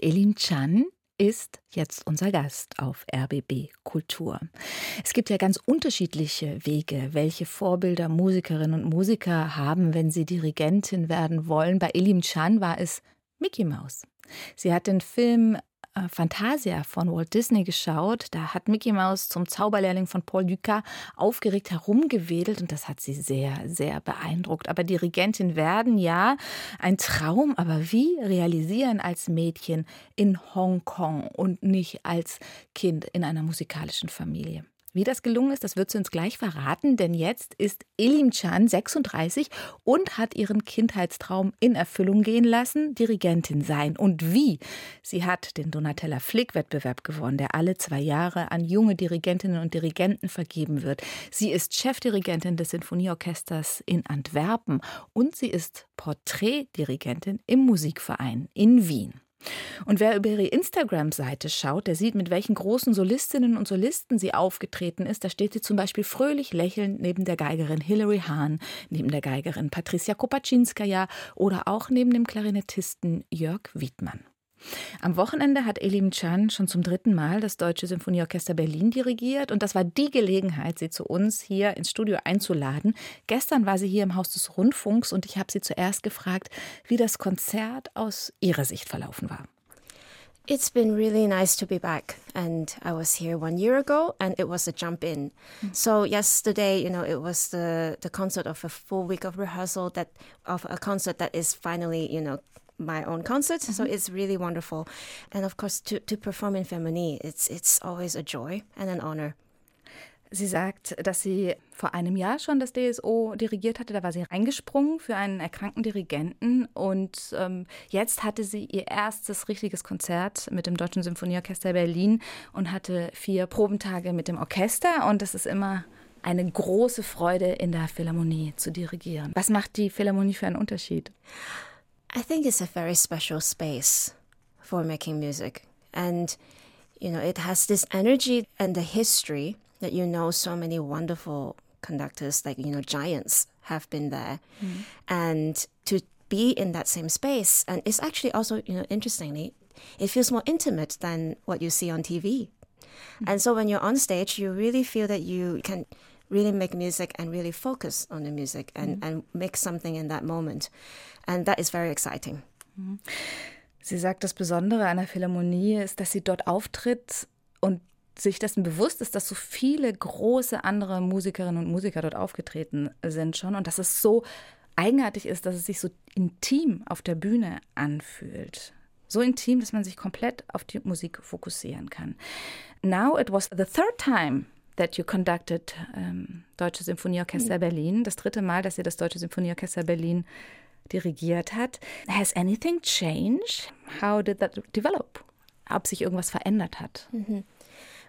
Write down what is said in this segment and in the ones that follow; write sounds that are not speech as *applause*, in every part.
Elin Chan ist jetzt unser Gast auf RBB Kultur. Es gibt ja ganz unterschiedliche Wege, welche Vorbilder Musikerinnen und Musiker haben, wenn sie Dirigentin werden wollen. Bei Elim Chan war es Mickey Mouse. Sie hat den Film äh, Fantasia von Walt Disney geschaut. Da hat Mickey Mouse zum Zauberlehrling von Paul Dukas aufgeregt herumgewedelt und das hat sie sehr, sehr beeindruckt. Aber Dirigentin werden, ja, ein Traum, aber wie realisieren als Mädchen in Hongkong und nicht als Kind in einer musikalischen Familie? Wie das gelungen ist, das wird sie uns gleich verraten, denn jetzt ist Elim Chan 36 und hat ihren Kindheitstraum in Erfüllung gehen lassen, Dirigentin sein. Und wie? Sie hat den Donatella Flick-Wettbewerb gewonnen, der alle zwei Jahre an junge Dirigentinnen und Dirigenten vergeben wird. Sie ist Chefdirigentin des Sinfonieorchesters in Antwerpen und sie ist Porträtdirigentin im Musikverein in Wien. Und wer über ihre Instagram-Seite schaut, der sieht, mit welchen großen Solistinnen und Solisten sie aufgetreten ist. Da steht sie zum Beispiel fröhlich lächelnd neben der Geigerin Hilary Hahn, neben der Geigerin Patricia Kopaczynskaja oder auch neben dem Klarinettisten Jörg Wiedmann. Am Wochenende hat Elim Chan schon zum dritten Mal das Deutsche Symphonieorchester Berlin dirigiert und das war die Gelegenheit, sie zu uns hier ins Studio einzuladen. Gestern war sie hier im Haus des Rundfunks und ich habe sie zuerst gefragt, wie das Konzert aus ihrer Sicht verlaufen war. It's been really nice to be back. And I was here one year ago and it was a jump in. Mm. So yesterday, you know, it was the, the concert of a full week of rehearsal that of a concert that is finally, you know, my own concert. Mm -hmm. So mm-hmm. it's really wonderful. And of course, to, to perform in Femini, it's, it's always a joy and an honor. Sie sagt, dass sie vor einem Jahr schon das DSO dirigiert hatte. Da war sie reingesprungen für einen erkrankten Dirigenten. Und ähm, jetzt hatte sie ihr erstes richtiges Konzert mit dem Deutschen Symphonieorchester Berlin und hatte vier Probentage mit dem Orchester. Und das ist immer eine große Freude, in der Philharmonie zu dirigieren. Was macht die Philharmonie für einen Unterschied? I think it's a very special space for making music. And, you know, it has this energy and the history that you know so many wonderful conductors, like, you know, giants have been there. Mm. And to be in that same space, and it's actually also, you know, interestingly, it feels more intimate than what you see on TV. Mm. And so when you're on stage, you really feel that you can really make music and really focus on the music and, mm. and make something in that moment. And that is very exciting. Mhm. Sie sagt, das Besondere an der Philharmonie ist, dass sie dort auftritt und sich dessen bewusst ist, dass so viele große andere Musikerinnen und Musiker dort aufgetreten sind schon und dass es so eigenartig ist, dass es sich so intim auf der Bühne anfühlt. So intim, dass man sich komplett auf die Musik fokussieren kann. Now it was the third time that you conducted um, Deutsche Symphonieorchester Berlin. Das dritte Mal, dass ihr das Deutsche Symphonieorchester Berlin dirigiert hat. Has anything changed? How did that develop? Ob sich irgendwas verändert hat? Mm -hmm.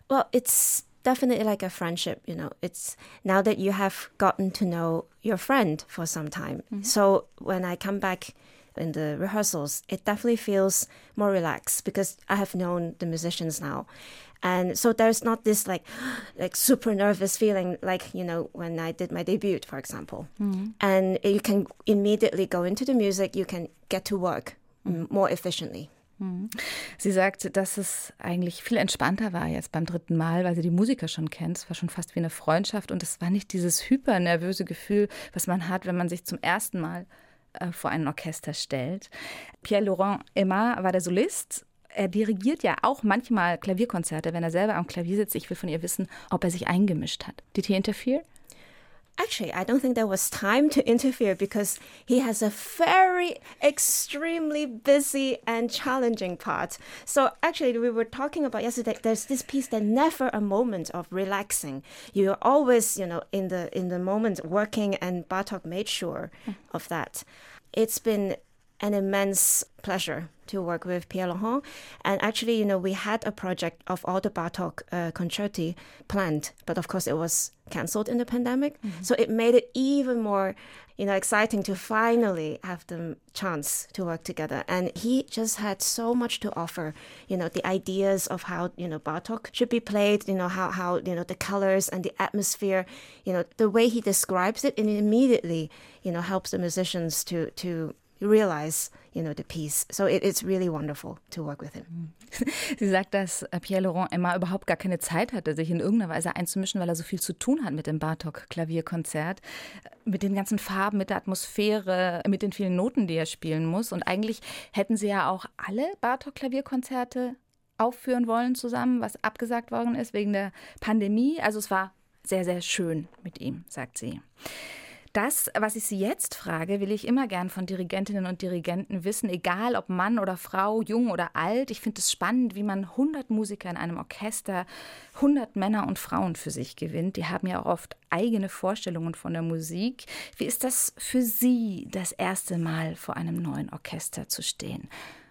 Well, it's definitely like a friendship, you know. It's now that you have gotten to know your friend for some time. Mm -hmm. So when I come back in the rehearsals, it definitely feels more relaxed because I have known the musicians now. And so there's not this like *gasps* like super nervous feeling like, you know, when I did my debut, for example. Mm. And you can immediately go into the music, you can get to work mm. more efficiently. Mhm. Sie sagt, dass es eigentlich viel entspannter war jetzt beim dritten Mal, weil sie die Musiker schon kennt. Es war schon fast wie eine Freundschaft und es war nicht dieses hypernervöse Gefühl, was man hat, wenn man sich zum ersten Mal äh, vor ein Orchester stellt. Pierre-Laurent Emma war der Solist. Er dirigiert ja auch manchmal Klavierkonzerte, wenn er selber am Klavier sitzt. Ich will von ihr wissen, ob er sich eingemischt hat. Did he interfere? Actually, I don't think there was time to interfere because he has a very extremely busy and challenging part. So actually, we were talking about yesterday. There's this piece that never a moment of relaxing. You're always, you know, in the in the moment working, and Bartok made sure of that. It's been an immense pleasure to work with Pierre Laurent. And actually, you know, we had a project of all the Bartok uh, concerti planned, but of course it was cancelled in the pandemic. Mm-hmm. So it made it even more, you know, exciting to finally have the chance to work together. And he just had so much to offer, you know, the ideas of how, you know, Bartok should be played, you know, how, how, you know, the colors and the atmosphere, you know, the way he describes it, and it immediately, you know, helps the musicians to, to realize you know the piece. So it, it's really wonderful to work with him. *laughs* Sie sagt, dass äh, Pierre Laurent immer überhaupt gar keine Zeit hatte, sich in irgendeiner Weise einzumischen, weil er so viel zu tun hat mit dem Bartok-Klavierkonzert, mit den ganzen Farben, mit der Atmosphäre, mit den vielen Noten, die er spielen muss. Und eigentlich hätten sie ja auch alle Bartok-Klavierkonzerte aufführen wollen zusammen, was abgesagt worden ist wegen der Pandemie. Also es war sehr, sehr schön mit ihm, sagt sie. Das, was ich Sie jetzt frage, will ich immer gern von Dirigentinnen und Dirigenten wissen, egal ob Mann oder Frau, jung oder alt. Ich finde es spannend, wie man 100 Musiker in einem Orchester, 100 Männer und Frauen für sich gewinnt. Die haben ja auch oft eigene Vorstellungen von der Musik. Wie ist das für Sie, das erste Mal vor einem neuen Orchester zu stehen?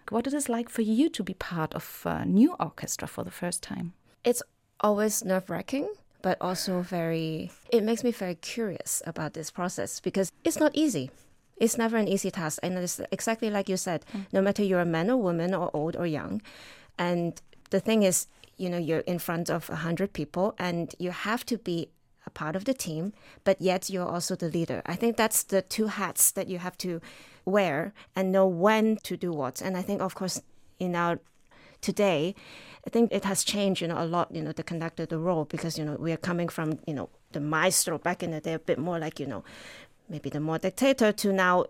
What is it like for you to be part of a new orchestra for the first time? It's always nerve-wracking. But also very, it makes me very curious about this process because it's not easy. It's never an easy task. And it's exactly like you said, mm. no matter you're a man or woman or old or young. And the thing is, you know, you're in front of 100 people and you have to be a part of the team, but yet you're also the leader. I think that's the two hats that you have to wear and know when to do what. And I think, of course, in our today, I think it has changed, you know, a lot, you know, the conductor, the role, because, you know, we are coming from, you know, the maestro back in the day, a bit more like, you know, maybe the more dictator to now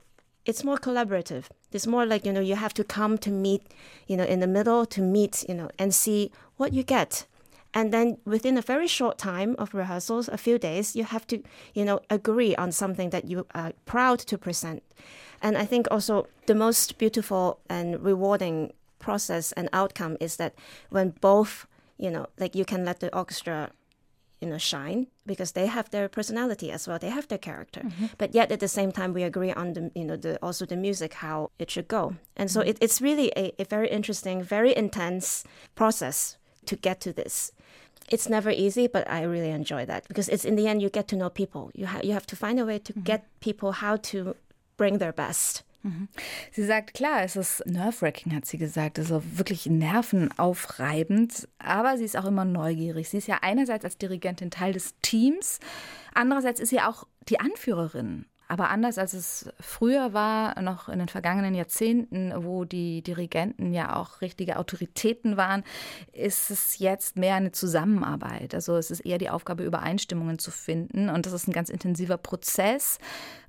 it's more collaborative. It's more like, you know, you have to come to meet, you know, in the middle to meet, you know, and see what you get. And then within a very short time of rehearsals, a few days, you have to, you know, agree on something that you are proud to present. And I think also the most beautiful and rewarding process and outcome is that when both, you know, like you can let the orchestra, you know, shine because they have their personality as well. They have their character, mm-hmm. but yet at the same time we agree on the, you know, the also the music how it should go. And so mm-hmm. it, it's really a, a very interesting, very intense process to get to this it's never easy, but I really enjoy that because it's in the end you get to know people. You ha- you have to find a way to mm-hmm. get people how to bring their best. Sie sagt, klar, es ist nerve-wracking, hat sie gesagt. Es ist wirklich nervenaufreibend, aber sie ist auch immer neugierig. Sie ist ja einerseits als Dirigentin Teil des Teams, andererseits ist sie auch die Anführerin. Aber anders als es früher war, noch in den vergangenen Jahrzehnten, wo die Dirigenten ja auch richtige Autoritäten waren, ist es jetzt mehr eine Zusammenarbeit. Also es ist eher die Aufgabe, Übereinstimmungen zu finden. Und das ist ein ganz intensiver Prozess.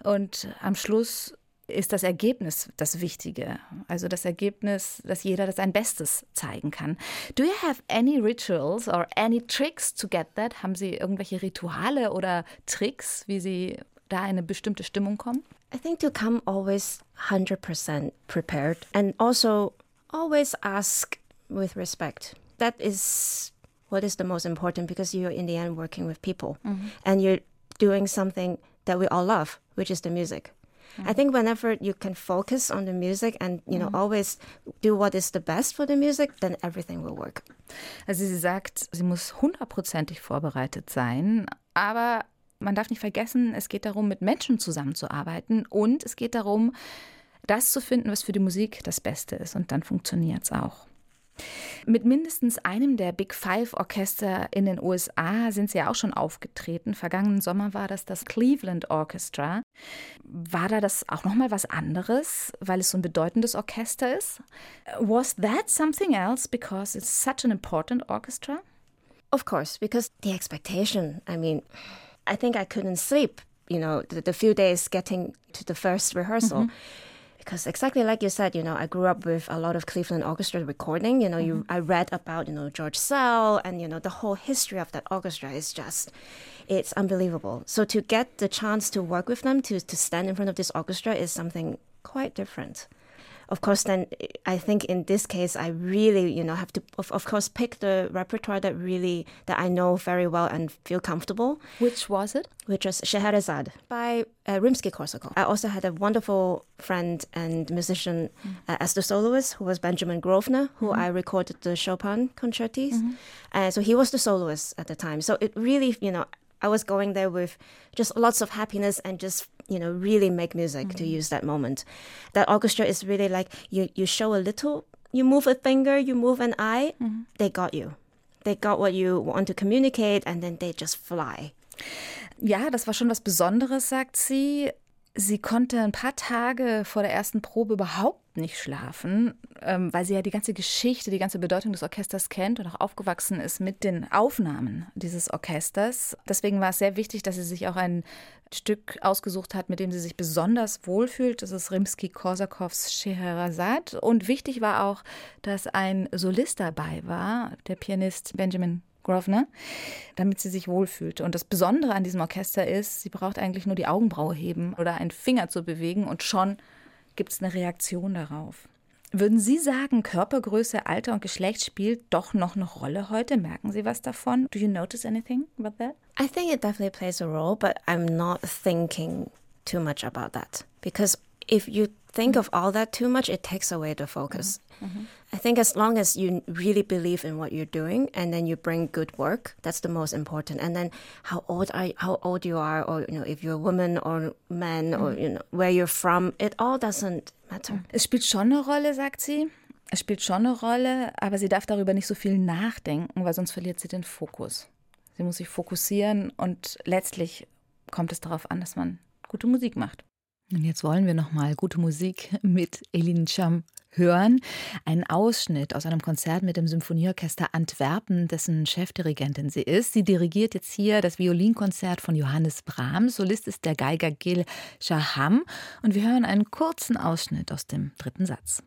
Und am Schluss ist das Ergebnis das Wichtige. Also das Ergebnis, dass jeder das sein Bestes zeigen kann. Do you have any rituals or any tricks to get that? Haben Sie irgendwelche Rituale oder Tricks, wie Sie da in eine bestimmte Stimmung kommen? I think to come always 100% prepared and also always ask with respect. That is what is the most important because you're in the end working with people mm -hmm. and you're doing something that we all love, which is the music. I think whenever you can focus on the music and you know mm. always do what is the best for the music, then everything will work. Also sie sagt, sie muss hundertprozentig vorbereitet sein, aber man darf nicht vergessen, es geht darum, mit Menschen zusammenzuarbeiten und es geht darum, das zu finden, was für die Musik das Beste ist. Und dann funktioniert es auch. Mit mindestens einem der Big Five Orchester in den USA sind sie ja auch schon aufgetreten. Vergangenen Sommer war das das Cleveland Orchestra. War da das auch noch mal was anderes, weil es so ein bedeutendes Orchester ist? Was that something else because it's such an important orchestra? Of course, because the expectation. I mean, I think I couldn't sleep. You know, the, the few days getting to the first rehearsal. Mm -hmm because exactly like you said, you know, I grew up with a lot of Cleveland Orchestra recording. You know, mm-hmm. you I read about you know George Sell and you know the whole history of that orchestra is just it's unbelievable. So to get the chance to work with them, to to stand in front of this orchestra is something quite different of course, then I think in this case, I really, you know, have to, of, of course, pick the repertoire that really, that I know very well and feel comfortable. Which was it? Which was Scheherazade by uh, Rimsky-Korsakov. I also had a wonderful friend and musician mm. uh, as the soloist, who was Benjamin Grosvenor, who mm. I recorded the Chopin concertis. Mm-hmm. Uh, so he was the soloist at the time. So it really, you know, I was going there with just lots of happiness and just you know really make music mm-hmm. to use that moment. That orchestra is really like you you show a little, you move a finger, you move an eye, mm-hmm. they got you. They got what you want to communicate and then they just fly. Ja, das war schon was Besonderes, sagt sie. Sie konnte ein paar Tage vor der ersten Probe überhaupt nicht schlafen, ähm, weil sie ja die ganze Geschichte, die ganze Bedeutung des Orchesters kennt und auch aufgewachsen ist mit den Aufnahmen dieses Orchesters. Deswegen war es sehr wichtig, dass sie sich auch ein Stück ausgesucht hat, mit dem sie sich besonders wohlfühlt. Das ist Rimsky-Korsakows Scheherazade. Und wichtig war auch, dass ein Solist dabei war, der Pianist Benjamin Grosvenor, damit sie sich wohlfühlt. Und das Besondere an diesem Orchester ist, sie braucht eigentlich nur die Augenbraue heben oder einen Finger zu bewegen und schon gibt es eine Reaktion darauf. Würden Sie sagen, Körpergröße, Alter und Geschlecht spielt doch noch eine Rolle heute? Merken Sie was davon? Do you notice anything about that? I think it definitely plays a role, but I'm not thinking too much about that because if you think of all that too much, it takes away the focus. Mm-hmm. I think as long as you really believe in what you're doing and then you bring good work, that's the most important. And then how old are you, how old you are, or you know if you're a woman or man, mm-hmm. or you know where you're from, it all doesn't matter. Es spielt schon eine Rolle, sagt sie. Es spielt schon eine Rolle, aber sie darf darüber nicht so viel nachdenken, weil sonst verliert sie den Fokus. Sie muss sich fokussieren und letztlich kommt es darauf an, dass man gute Musik macht. Und jetzt wollen wir noch mal gute Musik mit Elin Cham hören. Ein Ausschnitt aus einem Konzert mit dem Symphonieorchester Antwerpen, dessen Chefdirigentin sie ist. Sie dirigiert jetzt hier das Violinkonzert von Johannes Brahms. Solist ist der Geiger Gil Shaham. Und wir hören einen kurzen Ausschnitt aus dem dritten Satz.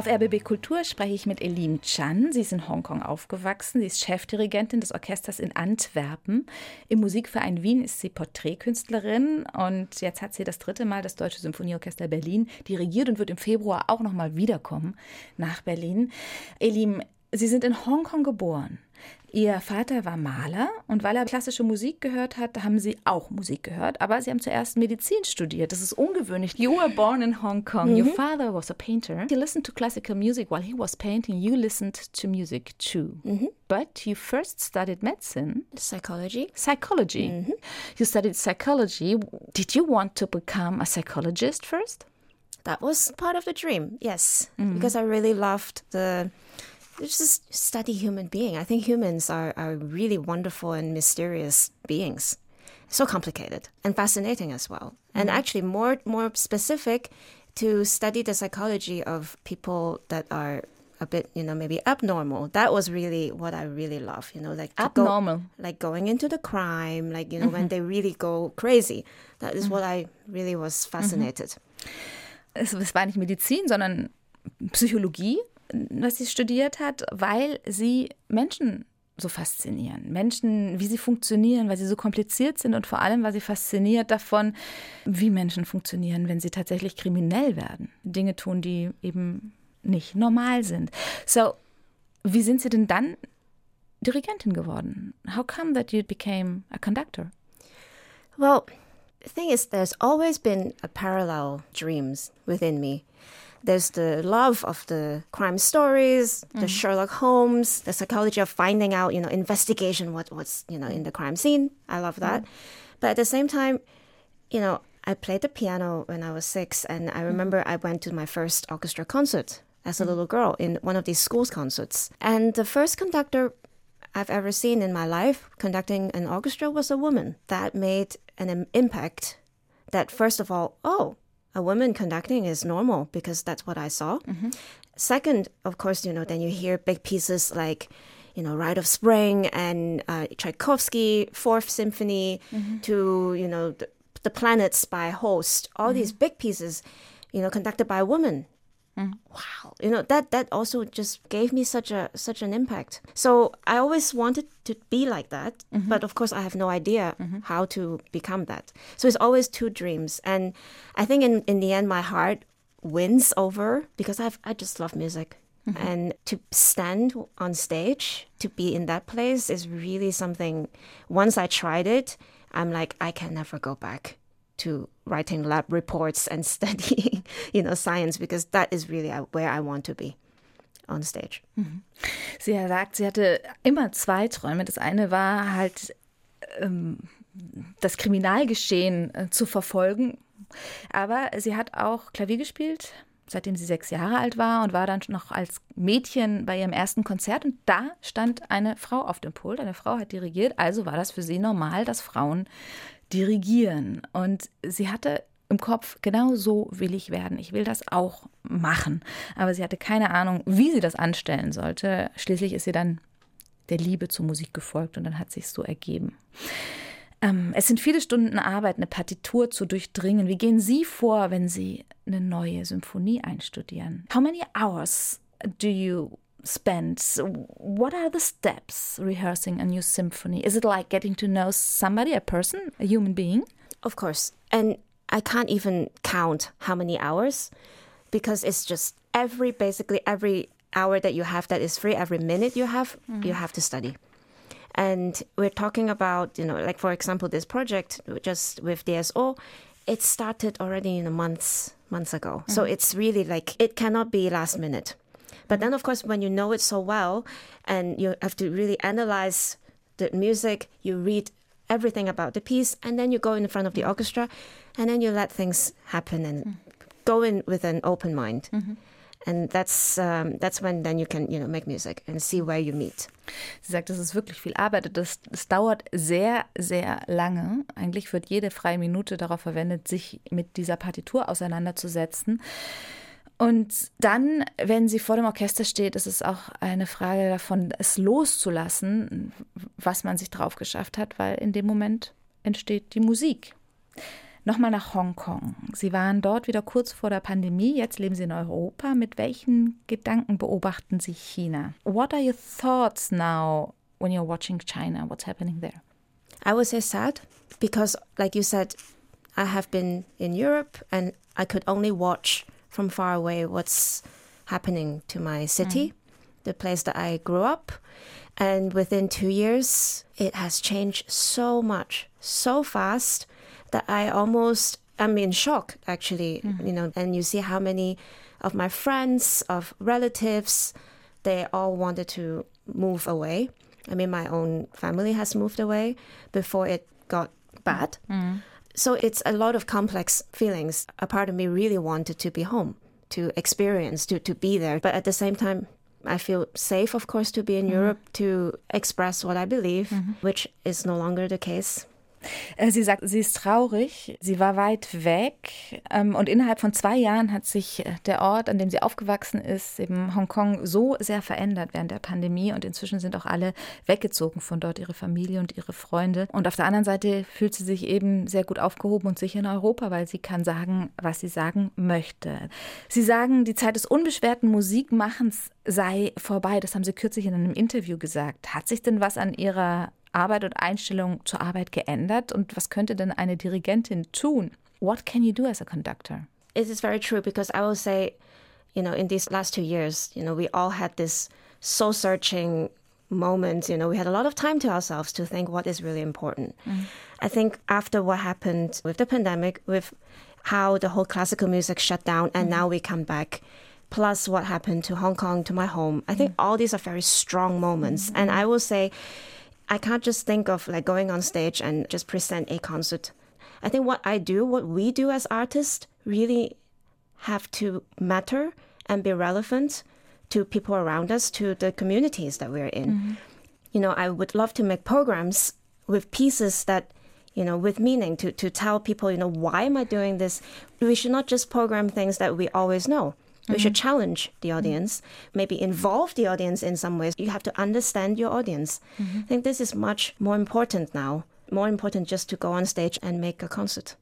Auf RBB Kultur spreche ich mit Eline Chan. Sie ist in Hongkong aufgewachsen. Sie ist Chefdirigentin des Orchesters in Antwerpen. Im Musikverein Wien ist sie Porträtkünstlerin und jetzt hat sie das dritte Mal das Deutsche Symphonieorchester Berlin dirigiert und wird im Februar auch noch mal wiederkommen nach Berlin. Elim, Sie sind in Hongkong geboren. Ihr Vater war Maler und weil er klassische Musik gehört hat, haben sie auch Musik gehört. Aber sie haben zuerst Medizin studiert. Das ist ungewöhnlich. You were born in Hong Kong. Mhm. Your father was a painter. He listened to classical music while he was painting. You listened to music too. Mhm. But you first studied medicine. Psychology. Psychology. Mhm. You studied psychology. Did you want to become a psychologist first? That was part of the dream, yes. Mhm. Because I really loved the just study human being. I think humans are, are really wonderful and mysterious beings. So complicated and fascinating as well. Mm-hmm. And actually more more specific to study the psychology of people that are a bit, you know, maybe abnormal. That was really what I really love, you know, like abnormal, go, like going into the crime, like you know, mm-hmm. when they really go crazy. That is mm-hmm. what I really was fascinated. Es, es war nicht Medizin, sondern Psychologie. Was sie studiert hat, weil sie Menschen so faszinieren. Menschen, wie sie funktionieren, weil sie so kompliziert sind und vor allem war sie fasziniert davon, wie Menschen funktionieren, wenn sie tatsächlich kriminell werden. Dinge tun, die eben nicht normal sind. So, wie sind Sie denn dann Dirigentin geworden? How come that you became a conductor? Well, the thing is, there's always been a parallel dreams within me. There's the love of the crime stories, the mm. Sherlock Holmes, the psychology of finding out, you know, investigation, what, what's, you know, in the crime scene. I love that. Mm. But at the same time, you know, I played the piano when I was six, and I remember I went to my first orchestra concert as a little girl in one of these schools concerts. And the first conductor I've ever seen in my life conducting an orchestra was a woman. That made an impact that, first of all, oh, a woman conducting is normal because that's what I saw. Mm-hmm. Second, of course, you know, then you hear big pieces like, you know, Rite of Spring and uh, Tchaikovsky, Fourth Symphony, mm-hmm. to, you know, the, the, Planets by Holst, all mm-hmm. these big pieces, you know, conducted by a woman. Mm. Wow, you know that that also just gave me such a such an impact. So I always wanted to be like that, mm-hmm. but of course I have no idea mm-hmm. how to become that. So it's always two dreams, and I think in in the end my heart wins over because I've I just love music. Mm-hmm. And to stand on stage, to be in that place is really something. Once I tried it, I'm like, I can never go back to writing lab reports and *laughs* studying, you know, science because that is really where I want to be. On stage. Mhm. Sie sagt, sie hatte immer zwei Träume. Das eine war halt ähm, das Kriminalgeschehen äh, zu verfolgen, aber sie hat auch Klavier gespielt, seitdem sie sechs Jahre alt war und war dann noch als Mädchen bei ihrem ersten Konzert und da stand eine Frau auf dem Pult. Eine Frau hat dirigiert, also war das für sie normal, dass Frauen dirigieren. Und sie hatte im Kopf, genau so will ich werden. Ich will das auch machen. Aber sie hatte keine Ahnung, wie sie das anstellen sollte. Schließlich ist sie dann der Liebe zur Musik gefolgt und dann hat sich so ergeben. Ähm, es sind viele Stunden Arbeit, eine Partitur zu durchdringen. Wie gehen Sie vor, wenn Sie eine neue Symphonie einstudieren? How many hours do you spend? What are the steps rehearsing a new symphony? Is it like getting to know somebody, a person, a human being? Of course. And I can't even count how many hours because it's just every basically every hour that you have that is free, every minute you have, mm-hmm. you have to study. And we're talking about, you know, like for example, this project just with DSO, it started already in a months months ago. Mm-hmm. So it's really like it cannot be last minute. But then, of course, when you know it so well and you have to really analyze the music, you read everything about the piece, and then you go in front of the orchestra, and then you let things happen and mm. go in with an open mind. Mm-hmm. And that's um, that's when then you can you know make music and see where you meet. Sie sagt, das ist wirklich viel Arbeit. Das, das dauert sehr, sehr lange. Eigentlich wird jede freie Minute darauf verwendet, sich mit dieser Partitur auseinanderzusetzen. Und dann, wenn sie vor dem Orchester steht, ist es auch eine Frage davon, es loszulassen, was man sich drauf geschafft hat, weil in dem Moment entsteht die Musik. Nochmal nach Hongkong. Sie waren dort wieder kurz vor der Pandemie, jetzt leben Sie in Europa. Mit welchen Gedanken beobachten Sie China? What are your thoughts now when you're watching China? What's happening there? I would say sad because, like you said, I have been in Europe and I could only watch from far away what's happening to my city, mm. the place that I grew up. And within two years, it has changed so much, so fast that I almost am in shock, actually. Mm. You know, and you see how many of my friends, of relatives, they all wanted to move away. I mean, my own family has moved away before it got bad. Mm. So it's a lot of complex feelings. A part of me really wanted to be home, to experience, to, to be there. But at the same time, I feel safe, of course, to be in mm-hmm. Europe to express what I believe, mm-hmm. which is no longer the case. Äh, sie sagt, sie ist traurig, sie war weit weg ähm, und innerhalb von zwei Jahren hat sich äh, der Ort, an dem sie aufgewachsen ist, eben Hongkong, so sehr verändert während der Pandemie und inzwischen sind auch alle weggezogen von dort, ihre Familie und ihre Freunde. Und auf der anderen Seite fühlt sie sich eben sehr gut aufgehoben und sicher in Europa, weil sie kann sagen, was sie sagen möchte. Sie sagen, die Zeit des unbeschwerten Musikmachens sei vorbei. Das haben Sie kürzlich in einem Interview gesagt. Hat sich denn was an Ihrer Arbeit und Einstellung zur Arbeit geändert? Und was könnte denn eine Dirigentin tun? What can you do as a conductor? It is very true because I will say, you know, in these last two years, you know, we all had this soul searching moment. You know, we had a lot of time to ourselves to think what is really important. Mm. I think after what happened with the pandemic, with how the whole classical music shut down, and mm. now we come back plus what happened to Hong Kong, to my home. I think mm. all these are very strong moments. Mm. And I will say, I can't just think of like going on stage and just present a concert. I think what I do, what we do as artists, really have to matter and be relevant to people around us, to the communities that we're in. Mm-hmm. You know, I would love to make programs with pieces that you know, with meaning to, to tell people, you know, why am I doing this? We should not just program things that we always know. We mm-hmm. should challenge the audience, maybe involve the audience in some ways. You have to understand your audience. Mm-hmm. I think this is much more important now, more important just to go on stage and make a concert.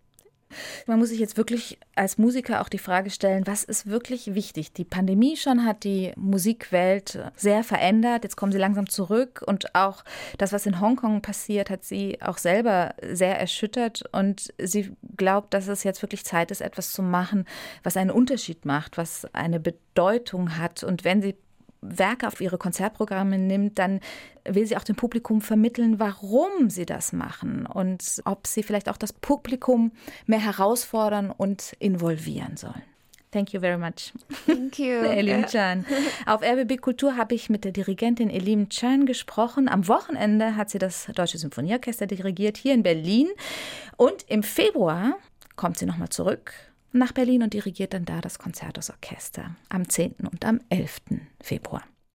Man muss sich jetzt wirklich als Musiker auch die Frage stellen, was ist wirklich wichtig? Die Pandemie schon hat die Musikwelt sehr verändert. Jetzt kommen sie langsam zurück und auch das, was in Hongkong passiert, hat sie auch selber sehr erschüttert und sie glaubt, dass es jetzt wirklich Zeit ist, etwas zu machen, was einen Unterschied macht, was eine Bedeutung hat. Und wenn sie Werke auf ihre Konzertprogramme nimmt, dann will sie auch dem Publikum vermitteln, warum sie das machen und ob sie vielleicht auch das Publikum mehr herausfordern und involvieren sollen. Thank you very much. Thank you. *laughs* Elim Chan. Auf RBB Kultur habe ich mit der Dirigentin Elim Chan gesprochen. Am Wochenende hat sie das Deutsche Symphonieorchester dirigiert hier in Berlin. Und im Februar kommt sie nochmal zurück nach Berlin und dirigiert dann da das Konzertusorchester am 10. und am 11. Februar.